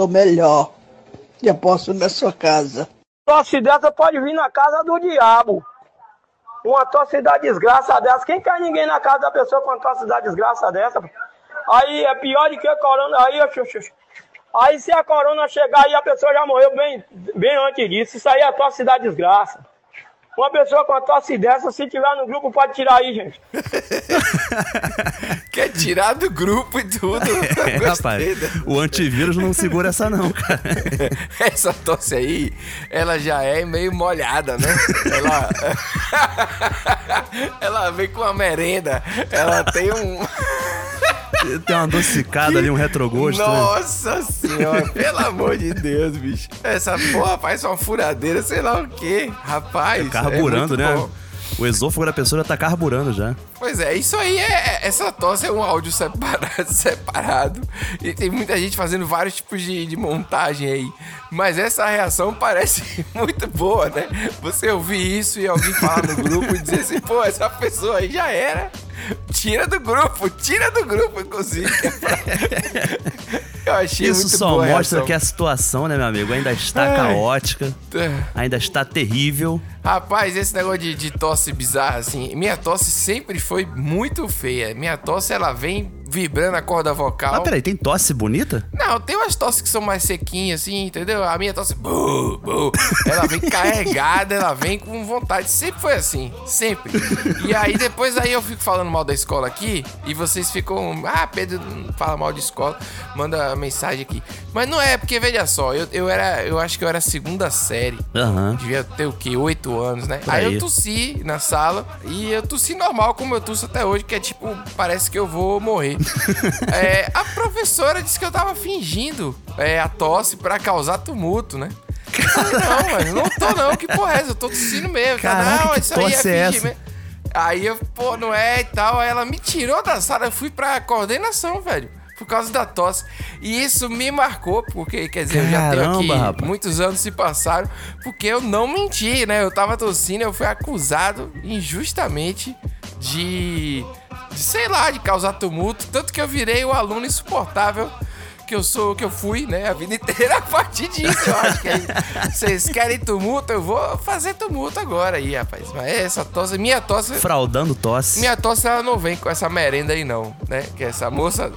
tô melhor. Já posso ir na sua casa. Tosse dessa pode vir na casa do diabo. Uma tosse da desgraça dessa. Quem quer ninguém na casa da pessoa com uma tosse da desgraça dessa? Aí é pior do que a corona. Aí, aí se a corona chegar aí, a pessoa já morreu bem, bem antes disso. Isso aí é tosse da desgraça. Uma pessoa com a tosse dessa, se tiver no grupo, pode tirar aí, gente. Quer tirar do grupo e tudo. É, rapaz, o antivírus não segura essa não, cara. Essa tosse aí, ela já é meio molhada, né? Ela, ela vem com uma merenda, ela tem um... Tem uma adocicada ali, um retrogosto. Né? Nossa né? senhora, pelo amor de Deus, bicho. Essa porra faz uma furadeira, sei lá o quê. Rapaz. É carburando, é né? Bom. O esôfago da pessoa já tá carburando já. Pois é, isso aí é. Essa tosse é um áudio separado, separado. E tem muita gente fazendo vários tipos de, de montagem aí. Mas essa reação parece muito boa, né? Você ouvir isso e alguém falar no grupo e dizer assim, pô, essa pessoa aí já era. Tira do grupo, tira do grupo, inclusive. Eu achei Isso muito só mostra que a situação, né, meu amigo, ainda está Ai. caótica, é. ainda está terrível. Rapaz, esse negócio de, de tosse bizarra, assim, minha tosse sempre foi muito feia. Minha tosse, ela vem vibrando a corda vocal. Mas peraí, tem tosse bonita? Não, tem umas tosses que são mais sequinhas, assim, entendeu? A minha tosse, ela vem carregada, ela vem com vontade. Sempre foi assim, sempre. E aí depois aí eu fico falando mal da escola aqui e vocês ficam, ah, Pedro fala mal de escola, manda mensagem aqui. Mas não é, porque veja só, eu, eu era, eu acho que eu era segunda série. Uhum. Devia ter o quê? Oito anos, né? Aí. aí eu tossi na sala e eu tossi normal, como eu tosso até hoje, que é tipo, parece que eu vou morrer. é, a professora disse que eu tava fingindo é, a tosse para causar tumulto, né? não, mano, não tô não, que porra é essa? Eu tô tossindo mesmo. Caraca, não, isso aí é, é essa? mesmo. Aí eu, pô, não é e tal. Aí ela me tirou da sala, eu fui pra coordenação, velho. Por causa da tosse. E isso me marcou, porque, quer dizer, Caramba, eu já tenho aqui rapaz. muitos anos se passaram, porque eu não menti, né? Eu tava tossindo, eu fui acusado injustamente de sei lá, de causar tumulto, tanto que eu virei o aluno insuportável que eu sou, que eu fui, né, a vida inteira a partir disso. Eu acho que aí, vocês querem tumulto, eu vou fazer tumulto agora aí, rapaz. Mas essa tosse, minha tosse. Fraudando tosse. Minha tosse, ela não vem com essa merenda aí, não, né? Que essa moça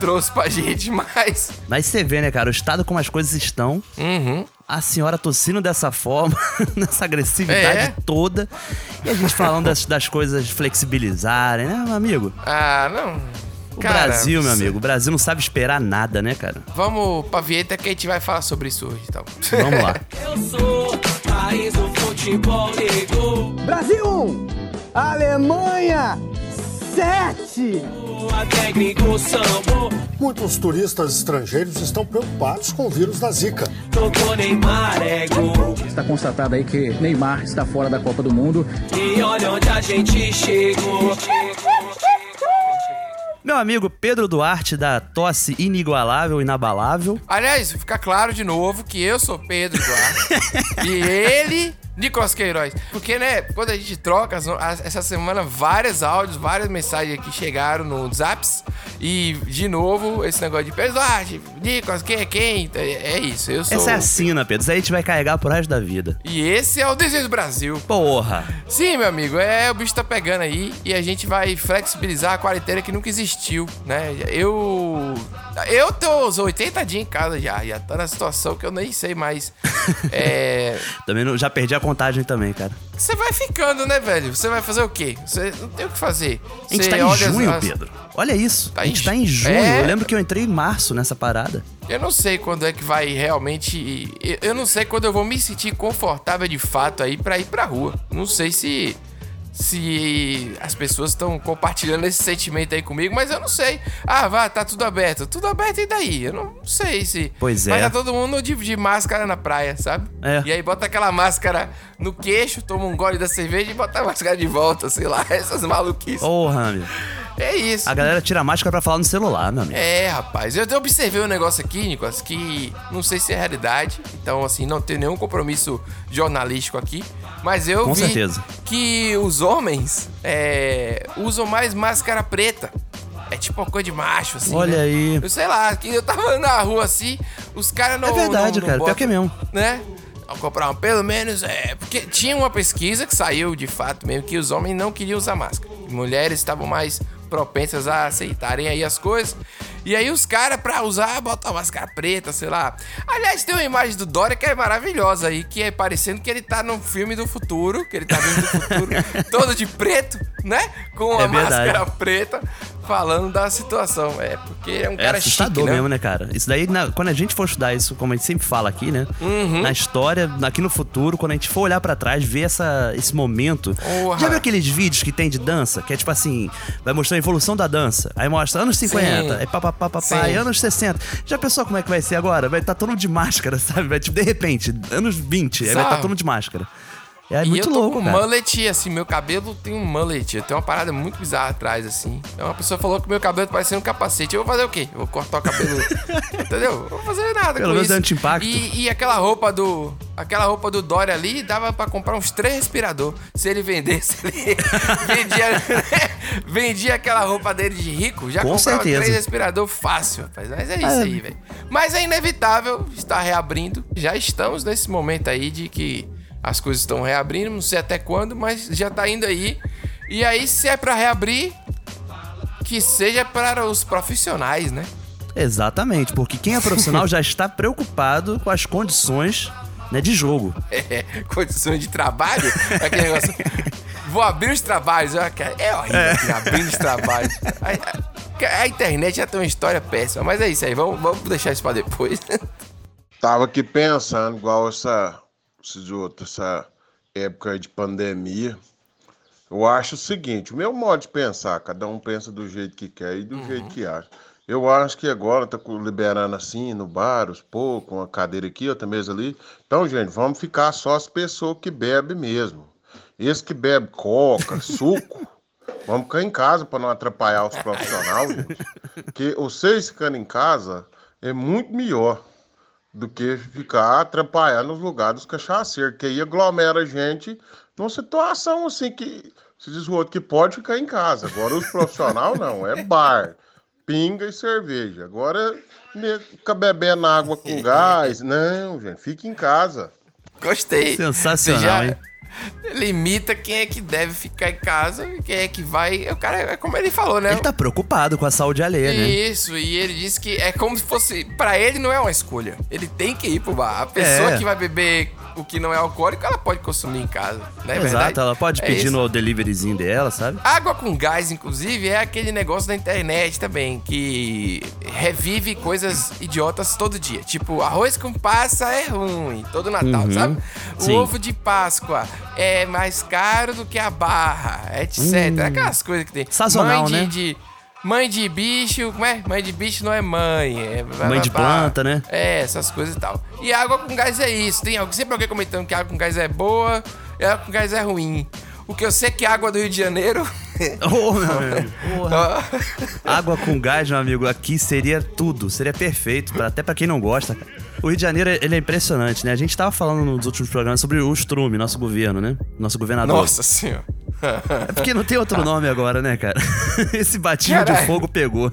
trouxe pra gente, mas. Mas você vê, né, cara, o estado como as coisas estão. Uhum a senhora tossindo dessa forma, nessa agressividade é. toda, e a gente falando das, das coisas flexibilizarem, né, meu amigo? Ah, não. O cara, Brasil, meu amigo, o Brasil não sabe esperar nada, né, cara? Vamos pra Vieta que a gente vai falar sobre isso hoje, então. Vamos lá. Eu sou país do futebol negro. Brasil 1, Alemanha 7. Muitos turistas estrangeiros estão preocupados com o vírus da Zika. Está constatado aí que Neymar está fora da Copa do Mundo. E olha onde a gente chegou. Meu amigo Pedro Duarte, da tosse inigualável, inabalável. Aliás, fica claro de novo que eu sou Pedro Duarte. e ele Nicolas Queiroz. Porque, né, quando a gente troca, essa semana, vários áudios, várias mensagens aqui chegaram no Zaps. E, de novo, esse negócio de Pedro Duarte, Nicolas, quem é quem? É, é isso, eu sou... Essa é a sina, Pedro. Isso aí a gente vai carregar pro resto da vida. E esse é o Desejo do Brasil. Porra! Sim, meu amigo, é, o bicho tá pegando aí e a gente vai flexibilizar a quarentena que nunca existiu, né? Eu... Eu tô os 80 dias em casa já, já tá na situação que eu nem sei mais. é... Também não, já perdi a contagem também, cara. Você vai ficando, né, velho? Você vai fazer o quê? Você não tem o que fazer. A gente tá em junho, as... Pedro. Olha isso. Tá a gente em... tá em junho. É... Eu lembro que eu entrei em março nessa parada. Eu não sei quando é que vai realmente. Eu não sei quando eu vou me sentir confortável de fato aí pra ir pra rua. Não sei se se as pessoas estão compartilhando esse sentimento aí comigo, mas eu não sei. Ah, vá, tá tudo aberto. Tudo aberto e daí? Eu não sei se. Pois é. Mas tá todo mundo de, de máscara na praia, sabe? É. E aí bota aquela máscara no queixo, toma um gole da cerveja e bota a máscara de volta, sei lá, essas maluquices. Porra, meu. É isso. A galera tira a máscara pra falar no celular, meu amigo. É, rapaz. Eu observei um negócio aqui, Nicolas, que não sei se é realidade. Então, assim, não tem nenhum compromisso jornalístico aqui. Mas eu Com vi certeza. que os homens é, usam mais máscara preta. É tipo uma coisa de macho, assim. Olha né? aí. Eu sei lá, que eu tava na rua assim, os caras não. É verdade, não, não cara. botam, Pior que é mesmo. Né? Ao comprar um, pelo menos, é. Porque tinha uma pesquisa que saiu de fato mesmo que os homens não queriam usar máscara. Mulheres estavam mais propensas a aceitarem aí as coisas. E aí os caras, pra usar, botam a máscara preta, sei lá. Aliás, tem uma imagem do Dória que é maravilhosa aí, que é parecendo que ele tá num filme do futuro, que ele tá vindo do futuro, todo de preto, né? Com a É máscara preta, falando da situação. É, porque é um É cara assustador chique, né? mesmo, né, cara? Isso daí, na- quando a gente for estudar isso, como a gente sempre fala aqui, né? Uhum. Na história, aqui no futuro, quando a gente for olhar pra trás, ver essa, esse momento. Porra. Já viu aqueles vídeos que tem de dança? Que é tipo assim, vai mostrar a evolução da dança. Aí mostra anos 50, Sim. aí papapá, papá, Sim. aí anos 60. Já pensou como é que vai ser agora? Vai estar todo mundo de máscara, sabe? Vai, tipo, de repente, anos 20, aí vai estar Sabe? todo mundo de máscara. É e muito eu tô louco, com cara. mullet, assim, meu cabelo tem um mullet. Eu tenho uma parada muito bizarra atrás, assim. Então uma pessoa falou que meu cabelo tá parecendo um capacete. Eu vou fazer o quê? Eu vou cortar o cabelo. Entendeu? Eu vou fazer nada Pelo com menos isso. é anti-impacto. E, e aquela roupa do. Aquela roupa do Dória ali dava pra comprar uns três respirador. Se ele vendesse, ele vendia, vendia aquela roupa dele de rico, já Com comprava certeza. três respirador fácil, rapaz. Mas é isso aí, velho. Mas é inevitável estar reabrindo. Já estamos nesse momento aí de que as coisas estão reabrindo, não sei até quando, mas já tá indo aí. E aí, se é pra reabrir, que seja para os profissionais, né? Exatamente, porque quem é profissional já está preocupado com as condições né, de jogo. É, condições de trabalho, aquele negócio. Vou abrir os trabalhos. cara, É horrível aqui, abrir os trabalhos. A, a- a internet já tem uma história péssima, mas é isso aí, vamos, vamos deixar isso pra depois. Tava aqui pensando, igual essa, outros, essa época de pandemia. Eu acho o seguinte, o meu modo de pensar, cada um pensa do jeito que quer e do jeito que acha. Eu acho que agora tá liberando assim, no bar, os poucos, uma cadeira aqui, outra mesa ali. Então, gente, vamos ficar só as pessoas que bebem mesmo. Esse que bebe coca, suco, vamos ficar em casa para não atrapalhar os profissionais, gente. Porque vocês ficando em casa é muito melhor do que ficar atrapalhando nos lugares dos cachaceiros, que aí aglomera a gente numa situação assim que se diz o outro que pode ficar em casa. Agora os profissionais não, é bar, pinga e cerveja. Agora fica bebendo água com gás. Não, gente, fica em casa. Gostei. Sensacional, já hein? Limita quem é que deve ficar em casa e quem é que vai. O cara, é como ele falou, né? Ele tá preocupado com a saúde alheia, né? Isso, e ele disse que é como se fosse. Pra ele não é uma escolha. Ele tem que ir pro bar. A pessoa É. que vai beber o que não é alcoólico, ela pode consumir em casa. Não é Exato, verdade? ela pode É pedir isso. no deliveryzinho dela, sabe? Água com gás, inclusive, é aquele negócio da internet também, que revive coisas idiotas todo dia. Tipo, arroz com passa é ruim, todo Natal, Uhum. sabe? O Sim. ovo de Páscoa é mais caro do que a barra, etc. Aquelas coisas que tem. Hum. Sazonal, mãe de, né? de- Mãe de bicho, como é? Mãe de bicho não é mãe. É Mãe de planta, né? É, essas coisas e tal. E água com gás é isso. Tem sempre alguém comentando que água com gás é boa e água com gás é ruim. O que eu sei é que água do Rio de Janeiro. Ô, meu amigo. Água com gás, meu amigo, aqui seria tudo, seria perfeito, pra- até pra quem não gosta. cara. O Rio de Janeiro, ele é impressionante, né? A gente tava falando nos últimos programas sobre o Strume, nosso governo, né? Nosso governador. Nossa senhora. É porque não tem outro nome agora, né, cara? Esse batismo de Caralho. fogo pegou.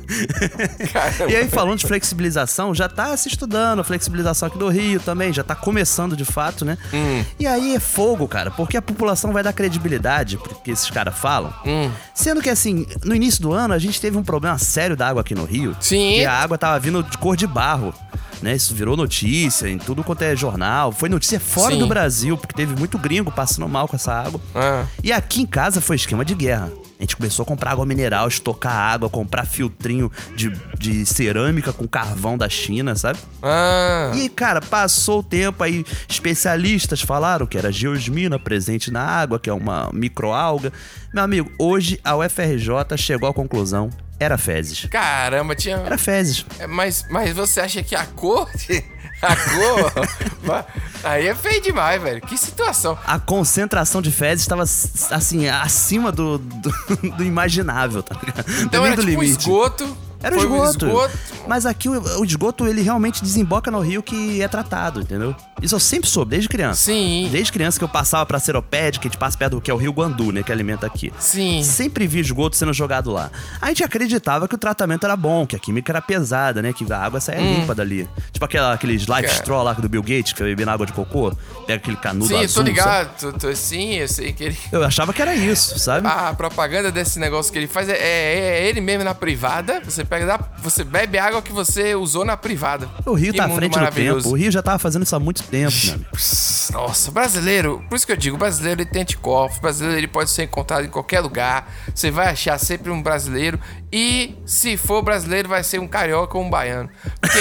Caramba. E aí, falando de flexibilização, já tá se estudando a flexibilização aqui do Rio também, já tá começando de fato, né? Hum. E aí é fogo, cara, porque a população vai dar credibilidade pro que esses caras falam. Hum. Sendo que, assim, no início do ano a gente teve um problema sério da água aqui no Rio. Sim. E a água tava vindo de cor de barro. Né, isso virou notícia em tudo quanto é jornal. Foi notícia fora Sim. do Brasil, porque teve muito gringo passando mal com essa água. Ah. E aqui em casa foi esquema de guerra. A gente começou a comprar água mineral, estocar água, comprar filtrinho de, de cerâmica com carvão da China, sabe? Ah. E, cara, passou o tempo aí, especialistas falaram que era geosmina presente na água, que é uma microalga. Meu amigo, hoje a UFRJ chegou à conclusão, era fezes. Caramba, tinha. Era fezes. É, Mas, mas você acha que a cor. A cor. Aí é feio demais, velho. Que situação. A concentração de fezes estava, assim, acima do, do, do imaginável, tá ligado? Então era do tipo um esgoto. Era o Foi um esgoto. Mas aqui o, o esgoto, ele realmente desemboca no rio que é tratado, entendeu? Isso eu sempre soube, desde criança. Sim. Desde criança que eu passava pra Seropédica, que a gente passa perto do que é o Rio Guandu, né? Que alimenta aqui. Sim. Sempre vi esgoto sendo jogado lá. A gente acreditava que o tratamento era bom, que a química era pesada, né? Que a água saia Hum. limpa dali. Tipo aquela, aqueles live Cara. straw lá do Bill Gates, que na água de cocô, pega aquele canudo Sim, azul. tô sabe? ligado. Tô, tô- sim, eu sei que ele. Eu achava que era isso, sabe? A propaganda desse negócio que ele faz é, é- é ele mesmo na privada. Você pega, da- você bebe água que você usou na privada. O Rio Que tá à frente do tempo. O Rio já tava fazendo isso há muito tempo, meu amigo. Nossa, brasileiro, por isso que eu digo, brasileiro ele tem anticorpos, brasileiro ele pode ser encontrado em qualquer lugar. Você vai achar sempre um brasileiro e se for brasileiro vai ser um carioca ou um baiano. Porque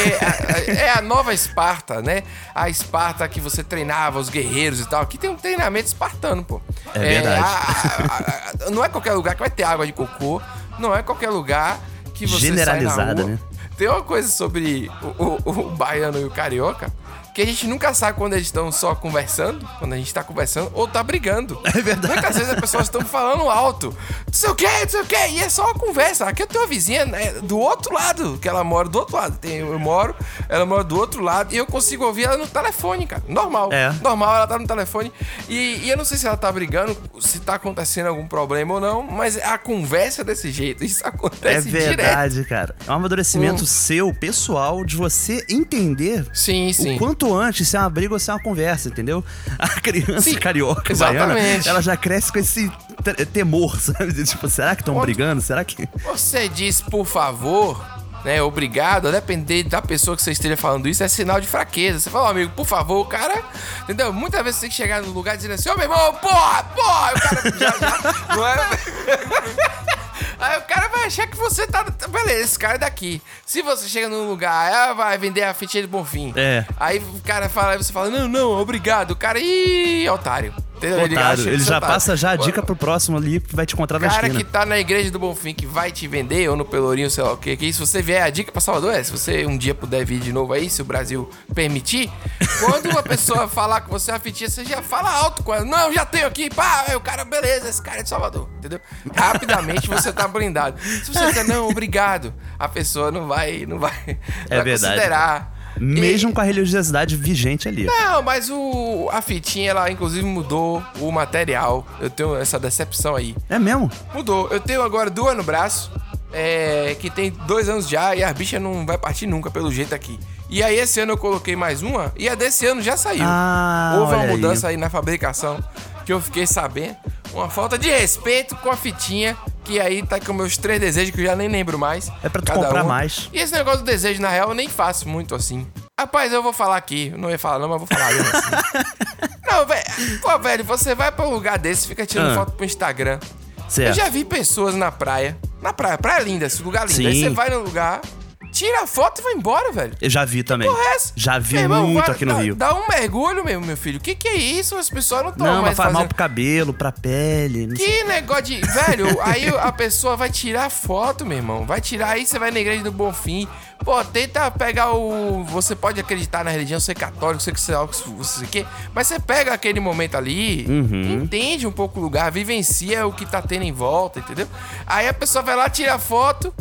é, é a nova Esparta, né? A Esparta que você treinava os guerreiros e tal. Aqui tem um treinamento espartano, pô. É verdade. a- a- não é qualquer lugar que vai ter água de cocô, não é qualquer lugar que você sai na Generalizada, rua. né? Tem uma coisa sobre o, o- o baiano e o carioca que a gente nunca sabe quando eles estão só conversando, quando a gente tá conversando, ou tá brigando. É verdade. Muitas vezes as pessoas estão falando alto. Não sei o que, não sei o que, e é só uma conversa. Aqui eu tenho uma vizinha né, do outro lado, que ela mora do outro lado. Tem, eu moro, ela mora do outro lado, e eu consigo ouvir ela no telefone, cara. Normal. É. Normal, ela tá no telefone. E, e eu não sei se ela tá brigando, se tá acontecendo algum problema ou não, mas a conversa é desse jeito. Isso É acontece direto. verdade, cara. É um amadurecimento Hum. seu, pessoal, de você entender Sim, sim. o quanto antes se é uma briga ou se é uma conversa, entendeu? A criança Sim, carioca baiana, exatamente. ela já cresce com esse te- temor, sabe? Tipo, será que estão brigando? Será que. Você diz por favor, né? Obrigado, a depender da pessoa que você esteja falando isso, é sinal de fraqueza. Você fala, "Ó, amigo, por favor, o cara. Entendeu? Muitas vezes você tem que chegar no lugar dizendo assim, ô meu irmão, porra, porra! O cara já, já. Não é? Aí o cara vai achar que você tá. Beleza, esse cara é daqui. Se você chega num lugar, ah, vai vender a fitinha de Bonfim. É. Aí o cara fala, aí você fala, não, não, obrigado. O cara, ih, otário. Otário, ele você já otário. passa já a dica pro próximo ali que vai te encontrar na cara esquina. que tá na igreja do Bonfim que vai te vender, ou no Pelourinho, sei lá o que, que se você vier, a dica pra Salvador é, se você um dia puder vir de novo aí, se o Brasil permitir, quando uma pessoa falar com você a fitinha, você já fala alto com ela. Não, já tenho aqui, pá, aí o cara, beleza, esse cara é de Salvador, entendeu? Rapidamente você tá blindado. Se você disser, não, obrigado, a pessoa não vai, não vai, É vai verdade. considerar. Mesmo com a religiosidade vigente ali. Não, mas o, a fitinha, ela inclusive mudou o material. Eu tenho essa decepção aí. É mesmo? Mudou. Eu tenho agora duas no braço, é, que tem dois anos já, e a bicha não vai partir nunca, pelo jeito aqui. E aí esse ano eu coloquei mais uma, e a desse ano já saiu. Ah, Houve uma olha aí. mudança aí. na fabricação, que eu fiquei sabendo. Uma falta de respeito com a fitinha, que aí tá com meus três desejos, que eu já nem lembro mais. É pra tu comprar uma. mais. E esse negócio do desejo, na real, eu nem faço muito assim. Rapaz, eu vou falar aqui. Eu não ia falar não, mas vou falar mesmo assim. Não, velho. Pô, velho, você vai pra um lugar desse, fica tirando Ah. foto pro Instagram. Certo. Eu já vi pessoas na praia. Na praia, praia linda, esse lugar lindo. Aí Sim. você vai no lugar, tira a foto e vai embora, velho. Eu já vi também. Porra, é essa? Já vi irmão, muito vai- aqui no dá, Rio. Dá um mergulho mesmo, meu filho. O que, que é isso? As pessoas não estão Não, mas mais faz mal fazendo. pro cabelo, pra pele. não sei. Que negócio de. Velho, aí a pessoa vai tirar foto, meu irmão. Vai tirar, aí você vai na igreja do Bonfim. Pô, tenta pegar o. Você pode acreditar na religião, ser católico, ser que sei lá o que você quer. Mas você pega aquele momento ali, Uhum. entende um pouco o lugar, vivencia o que tá tendo em volta, entendeu? Aí a pessoa vai lá, tira a foto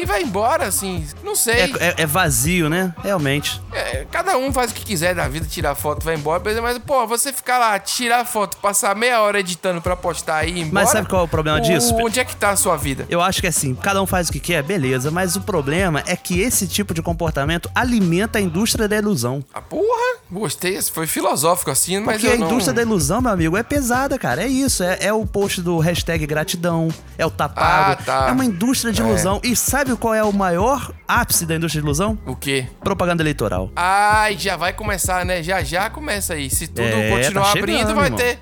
e vai embora, assim. Não sei. É, é- é vazio, né? Realmente. É, cada um faz o que quiser da vida, tirar foto, vai embora, mas, pô, você ficar lá, tirar foto, passar meia hora editando pra postar e ir embora. Mas sabe qual é o problema disso? Onde é que tá a sua vida? Eu acho que assim, cada um faz o que quer, beleza, mas o problema é que esse tipo de comportamento alimenta a indústria da ilusão. Ah, porra, gostei, foi filosófico assim, mas Porque a não... indústria da ilusão, meu amigo, é pesada, cara. É isso. É, é o post do hashtag gratidão, é o tapado. Ah, tá. É uma indústria de É. ilusão. E sabe qual é o maior ápice da indústria de ilusão? O quê? Propaganda eleitoral. Ai, já vai começar, né? Já já começa aí. Se tudo É, continuar tá abrindo, chegando, vai irmão. ter.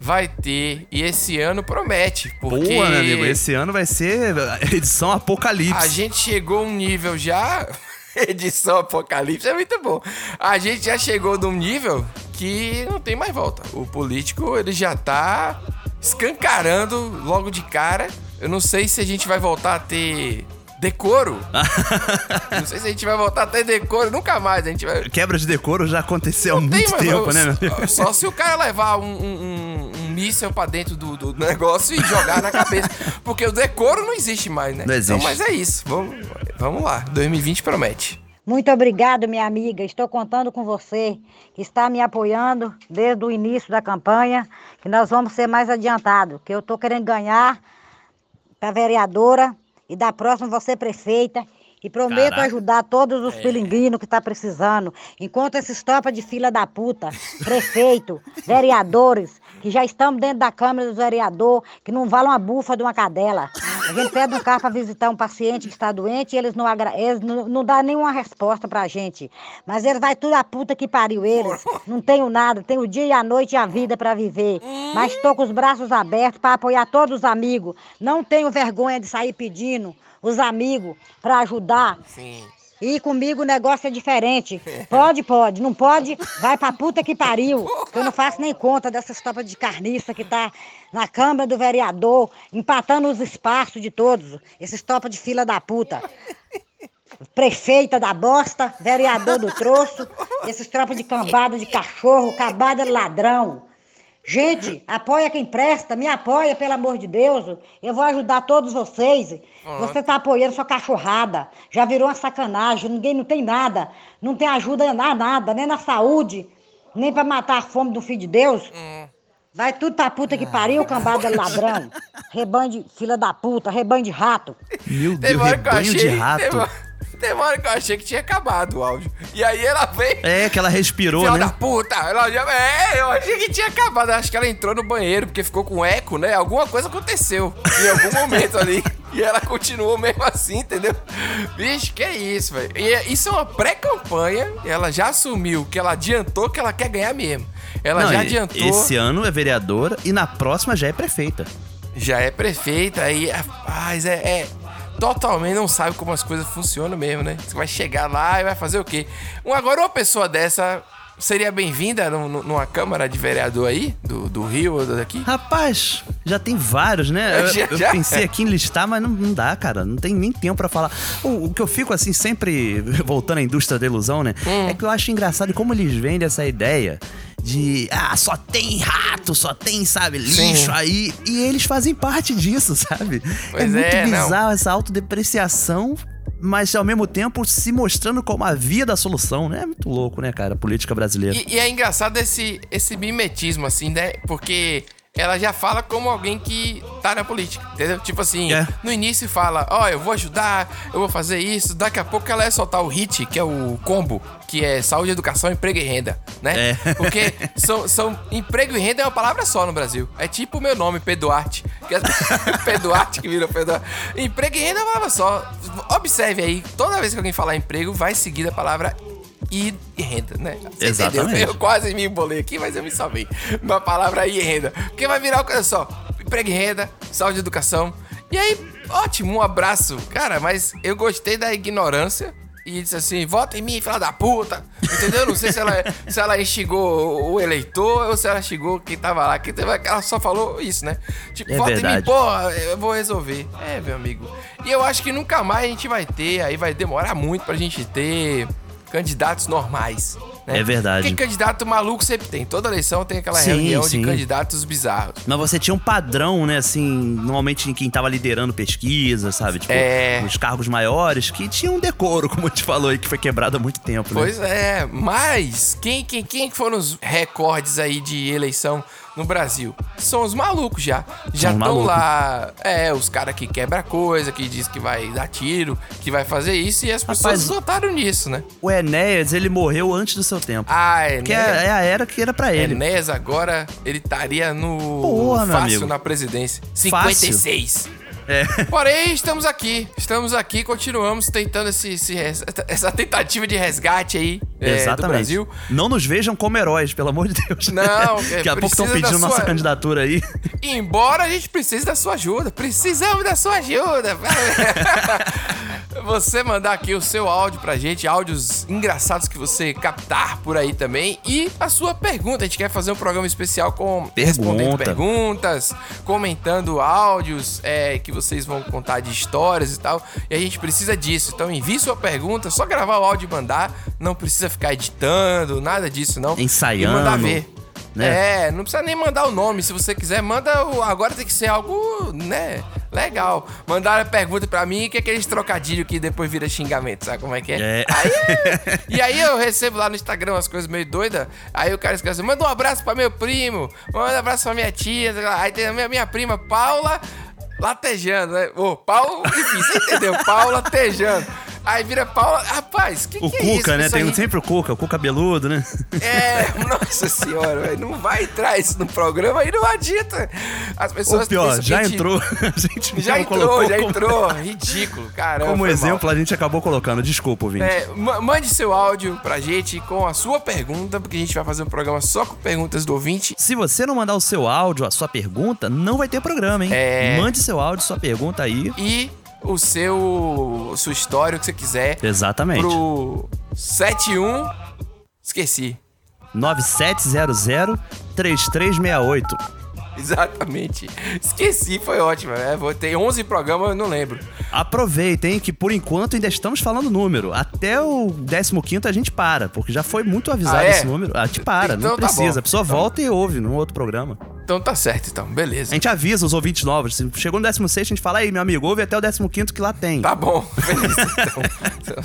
Vai ter. E esse ano promete, porque... Boa, meu amigo. Esse ano vai ser edição Apocalipse. A gente chegou a um nível já. Edição Apocalipse é muito bom. A gente já chegou num nível que não tem mais volta. O político, ele já tá escancarando logo de cara. Eu não sei se a gente vai voltar a ter decoro. não sei se a gente vai voltar a ter decoro. Nunca mais a gente vai. Quebra de decoro já aconteceu há Tem, muito mas tempo, né, meu amigo? Só se o cara levar um, um, um, um míssel pra dentro do, do negócio e jogar na cabeça. Porque o decoro não existe mais, né? Não existe. Então, mas é isso. Vamos, vamos lá. 2020 promete. Muito obrigado, minha amiga. Estou contando com você, que está me apoiando desde o início da campanha, que nós vamos ser mais adiantados, que eu estou querendo ganhar para vereadora e da próxima você prefeita. E prometo Caraca. ajudar todos os pilinguinos que tá precisando. Enquanto esses tropa de fila da puta, prefeito, vereadores, que já estamos dentro da Câmara dos Vereadores, que não valem uma bufa de uma cadela. A gente pede um carro para visitar um paciente que está doente e eles não, agra... eles não, não dão nenhuma resposta pra gente. Mas eles vai tudo a puta que pariu eles. Não tenho nada, tenho o dia e a noite e a vida para viver. Mas estou com os braços abertos para apoiar todos os amigos. Não tenho vergonha de sair pedindo os amigos para ajudar. Sim. E comigo o negócio é diferente. Pode, pode. Não pode, vai pra puta que pariu. Que eu não faço nem conta dessas topas de carniça que tá na Câmara do Vereador, empatando os espaços de todos. Esses topas de fila da puta. Prefeita da bosta, vereador do troço, esses tropas de cambada de cachorro, cambada de ladrão. Gente, apoia quem presta, me apoia, pelo amor de Deus. Eu vou ajudar todos vocês. Você tá apoiando sua cachorrada. Já virou uma sacanagem, ninguém não tem nada. Não tem ajuda na nada, nem na saúde, nem pra matar a fome do filho de Deus. Vai tudo pra puta que pariu, cambada de ladrão. Rebanho de fila da puta, rebanho de rato. Meu Deus, rebanho de rato. Teve hora que eu achei que tinha acabado o áudio. E aí ela veio. É, que ela respirou, Filha da né? puta! Ela já. É, eu achei que tinha acabado. Acho que ela entrou no banheiro porque ficou com eco, né? Alguma coisa aconteceu em algum momento ali. E ela continuou mesmo assim, entendeu? Vixe, que isso, velho. É- isso é uma pré-campanha. Ela já assumiu que ela adiantou que ela quer ganhar mesmo. Ela Não, já adiantou. Esse ano é vereadora e na próxima já é prefeita. Já é prefeita aí, rapaz, é, é totalmente não sabe como as coisas funcionam mesmo, né? Você vai chegar lá e vai fazer o quê? Um, agora, uma pessoa dessa seria bem-vinda num- num- numa Câmara de Vereador aí, do, do Rio ou daqui? Rapaz, já tem vários, né? Eu, Já- eu já? pensei aqui em listar, mas não, não dá, cara. Não tem nem tempo pra falar. O, o que eu fico, assim, sempre voltando à indústria da ilusão, né? Hum. É que eu acho engraçado como eles vendem essa ideia de, ah, só tem rato, só tem, sabe, Sim. lixo aí. E eles fazem parte disso, sabe? Pois é muito é, não. bizarro essa autodepreciação. Mas ao mesmo tempo se mostrando como a via da solução, né? É muito louco, né, cara? A política brasileira. E, e é engraçado esse, esse mimetismo, assim, né? Porque ela já fala como alguém que tá na política, entendeu? Tipo assim, É. no início fala, ó, eu vou ajudar, eu vou fazer isso. Daqui a pouco ela ia soltar o hit, que é o combo, que é saúde, educação, emprego e renda, né? É. Porque são, são, emprego e renda é uma palavra só no Brasil. É tipo o meu nome, Peduarte. Que é Peduarte que virou Peduarte. Emprego e renda é uma palavra só. Observe aí, toda vez que alguém falar emprego, vai seguir a palavra e renda, né? Você Exatamente. entendeu? Eu quase me embolei aqui, mas eu me salvei. Uma palavra aí, renda. Porque vai virar uma coisa só: emprego e renda, saúde e educação. E aí, ótimo, um abraço. Cara, mas eu gostei da ignorância. E disse assim: vota em mim, filha da puta. Entendeu? Não sei se ela, se ela instigou o eleitor ou se ela instigou quem tava lá. Que teve- ela só falou isso, né? Tipo, É vota em mim, verdade. porra, eu vou resolver. É, meu amigo. E eu acho que nunca mais a gente vai ter, aí vai demorar muito pra gente ter candidatos normais. né? É verdade. Porque candidato maluco sempre tem. Toda eleição tem aquela Sim, reunião sim. de candidatos bizarros. Mas você tinha um padrão, né, assim, normalmente em quem tava liderando pesquisa, sabe? Tipo, É. os cargos maiores, que tinha um decoro, como a gente falou aí, que foi quebrado há muito tempo, né? Pois é, mas quem, quem, quem foram os recordes aí de eleição no Brasil? São os malucos já. Já estão lá, é, os caras que quebra coisa, que diz que vai dar tiro, que vai fazer isso, e as pessoas Rapaz, votaram nisso, né? O Enéas, ele morreu antes do seu tempo. Ah, que é, Enéas, é a era que era pra ele. Enéas agora, ele estaria no Porra, fácil na presidência. Fácil? 56. É. Porém, estamos aqui. Estamos aqui, continuamos tentando esse, esse essa tentativa de resgate aí é, do. Brasil. Não nos vejam como heróis, pelo amor de Deus. Não, é, Daqui a pouco estão pedindo nossa sua- candidatura aí. Embora a gente precise da sua ajuda. Precisamos da sua ajuda. você mandar aqui o seu áudio pra gente, áudios engraçados que você captar por aí também. E a sua pergunta. A gente quer fazer um programa especial com respondendo Pergunta. perguntas, comentando áudios é, que vocês vão contar de histórias e tal. E a gente precisa disso. Então envie sua pergunta, só gravar o áudio e mandar. Não precisa ficar editando, nada disso, não. Ensaiando, E mandar ver. né? É, não precisa nem mandar o nome. Se você quiser, manda o. Agora tem que ser algo, né? Legal. Mandaram a pergunta pra mim, que é aqueles trocadilhos que depois vira xingamento, sabe como é que é? É. Aí, e aí eu recebo lá no Instagram umas coisas meio doidas. Aí o cara escreve assim: manda um abraço pra meu primo, manda um abraço pra minha tia. Aí tem a minha, minha prima Paula latejando, né? Ô, Paulo, enfim, você entendeu? Paulo latejando. Aí vira Paula. Rapaz, que O que é isso? Cuca, né? Isso Tem aí? sempre o Cuca, o Cuca cabeludo, né? É, nossa senhora, velho, não vai entrar isso no programa aí, não adianta. As pessoas Ou pior, já entrou. A gente Já não entrou, colocou já como- entrou. Ridículo, caramba. Como exemplo, mal. a gente acabou colocando. Desculpa, ouvinte. É, ma- mande seu áudio pra gente com a sua pergunta, porque a gente vai fazer um programa só com perguntas do ouvinte. Se você não mandar o seu áudio, a sua pergunta, não vai ter programa, hein? É. Mande seu áudio, sua pergunta aí. E o seu. sua história, o que você quiser. Exatamente. Pro 71. Esqueci. 9700-3368. Exatamente. Esqueci, foi ótimo. É, vou ter 11 programas, eu não lembro. Aproveitem que por enquanto ainda estamos falando número. Até o 15 a gente para, porque já foi muito avisado Ah, é? esse número. A gente para, Então não tá precisa. bom. A pessoa Então- volta e ouve num outro programa. Então tá certo, então. Beleza. A gente avisa os ouvintes novos. Se chegou no 16, a gente fala, aí, meu amigo, ouve até o 15 que lá tem. Tá bom, beleza, então.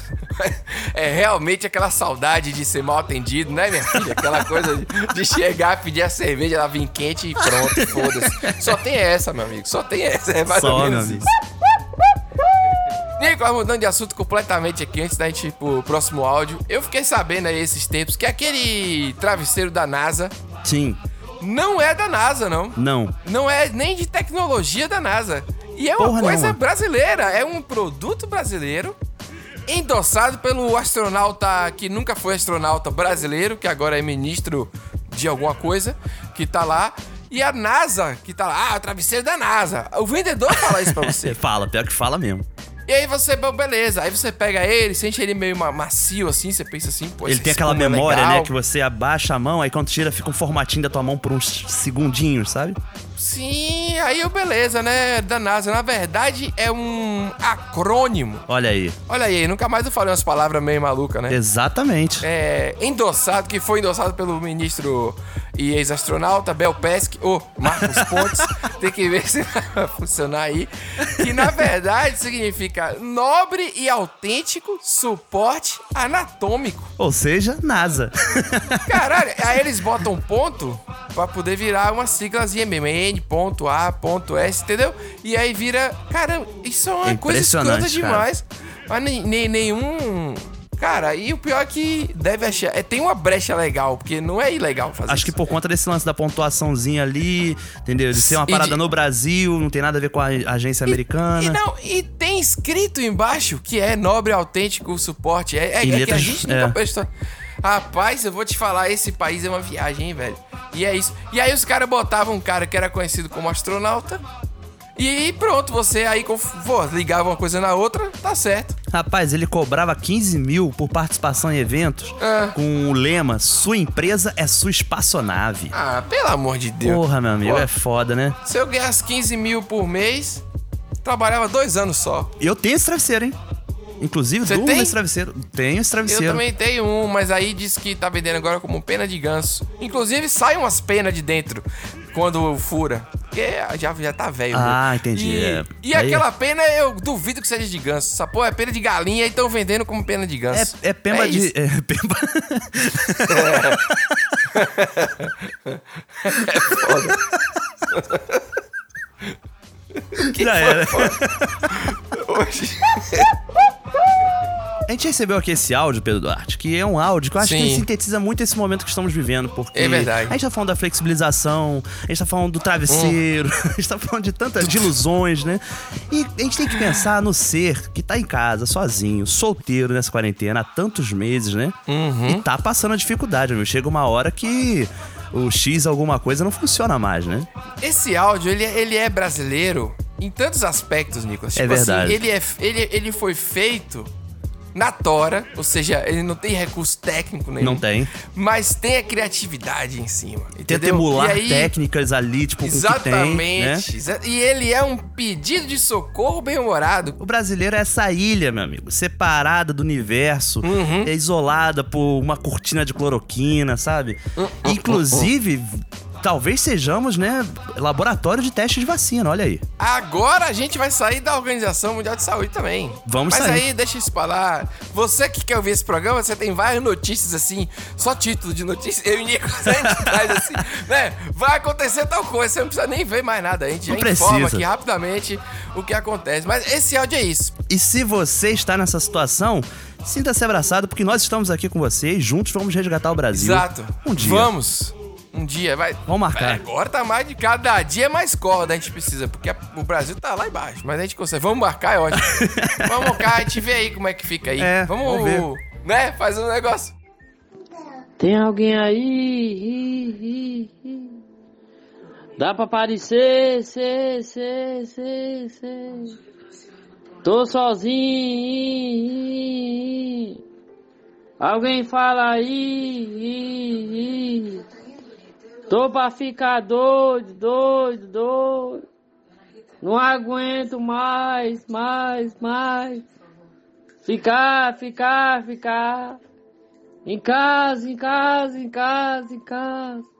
É realmente aquela saudade de ser mal atendido, né, minha filha? Aquela coisa de, de chegar, pedir a cerveja, ela vir quente e pronto, foda-se. Só tem essa, meu amigo, só tem essa. É mais Só, ou menos isso. Nicolas, mudando de assunto completamente aqui, antes da gente ir pro próximo áudio. Eu fiquei sabendo aí esses tempos que aquele travesseiro da NASA Sim. Não é da NASA, não. Não. Não é nem de tecnologia da NASA. E é uma Porra coisa nenhuma. brasileira, é um produto brasileiro endossado pelo astronauta que nunca foi astronauta brasileiro, que agora é ministro de alguma coisa, que tá lá. E a NASA, que tá lá, ah, o travesseiro da NASA. O vendedor fala isso pra você. Você fala, pior que fala mesmo. E aí você, beleza, aí você pega ele, sente ele meio ma- macio assim, você pensa assim, pô, Ele tem aquela é memória, né? Que você abaixa a mão, aí quando tira, fica um formatinho da tua mão por uns segundinhos, sabe? Sim, aí o beleza, né, da NASA. Na verdade, é um acrônimo. Olha aí. Olha aí, nunca mais eu falei umas palavras meio malucas, né? Exatamente. É, endossado, que foi endossado pelo ministro e ex-astronauta Bel Pesque, ou Marcos Pontes, tem que ver se vai funcionar aí. Que na verdade significa nobre e autêntico suporte anatômico. Ou seja, NASA. Caralho, aí eles botam um ponto pra poder virar uma siglazinha mesmo. N, ponto A, ponto S, entendeu? E aí vira. Caramba, isso é uma É coisa escrota cara. demais. Mas nem, nenhum. Cara, e o pior é que deve achar. É, tem uma brecha legal, porque não é ilegal fazer Acho que isso. por conta desse lance da pontuaçãozinha ali, entendeu? De ser uma E parada de- no Brasil, não tem nada a ver com a agência americana. E não, e tem escrito embaixo que é nobre, autêntico, suporte. É, é, é que a gente é. nunca prestou. Rapaz, eu vou te falar, esse país é uma viagem, hein, velho. E é isso. E aí os caras botavam um cara que era conhecido como astronauta. E pronto, você aí pô, ligava uma coisa na outra, tá certo. Rapaz, ele cobrava 15 mil por participação em eventos Ah. com o lema: Sua empresa é sua espaçonave. Ah, pelo amor de Deus. Porra, meu amigo, Pô, é foda, né? Se eu ganhasse 15 mil por mês, trabalhava dois anos só. Eu tenho esse travesseiro, hein? Inclusive, Você tem? nesse travesseiro. Tenho esse travesseiro. Eu também tenho um, mas aí diz que tá vendendo agora como pena de ganso. Inclusive, sai umas penas de dentro quando fura. Porque já, já tá velho. Ah, viu? entendi, E, é. e Aí- aquela pena eu duvido que seja de ganso. Essa porra é pena de galinha e estão vendendo como pena de ganso. É, é pemba de. isso. É, pemba... Que Já era. Hoje. A gente recebeu aqui esse áudio, Pedro Duarte, que é um áudio que eu acho que Sim. ele sintetiza muito esse momento que estamos vivendo, porque É verdade. a gente tá falando da flexibilização, a gente tá falando do travesseiro, Hum. a gente tá falando de tantas ilusões, né? E a gente tem que pensar no ser que tá em casa, sozinho, solteiro nessa quarentena há tantos meses, né? Uhum. E tá passando a dificuldade, meu. Chega uma hora que o X alguma coisa não funciona mais, né? Esse áudio, ele, é- ele é brasileiro em tantos aspectos, Nicolas. É Tipo assim, verdade. ele, é, ele, ele foi feito na tora, ou seja, ele não tem recurso técnico nenhum. Não tem. Mas tem a criatividade em cima. Tenta entendeu? emular E aí- técnicas ali, tipo, que tem, né? Exatamente. E ele é um pedido de socorro bem-humorado. O brasileiro é essa ilha, meu amigo, separada do universo, Uhum. é isolada por uma cortina de cloroquina, sabe? Uhum. Inclusive, talvez sejamos, né, laboratório de teste de vacina, olha aí. Agora a gente vai sair da Organização Mundial de Saúde também. Vamos Mas sair. aí, deixa isso pra lá. Você que quer ouvir esse programa, você tem várias notícias assim, só título de notícia. Eu e Nico, a gente traz assim, né? Vai acontecer tal coisa, você não precisa nem ver mais nada. A gente Não já informa precisa. aqui rapidamente o que acontece. Mas esse áudio é isso. E se você está nessa situação, sinta-se abraçado, porque nós estamos aqui com você e juntos vamos resgatar o Brasil. Exato. Um dia. Vamos. Um dia, vai. Vamos marcar. Agora tá mais de cada dia é mais corda a gente precisa, porque a- o Brasil tá lá embaixo, mas a gente consegue. Vamos marcar, é ótimo. vamos marcar, a gente vê aí como é que fica aí. É, vamos, vamos ver. né? Faz um negócio. Tem alguém aí? Dá pra aparecer? Cê, cê, cê, cê. Tô sozinho. Alguém fala aí? Tô pra ficar doido, doido, doido. Não aguento mais, mais, mais. Ficar, ficar, ficar. Em casa, em casa, em casa, em casa.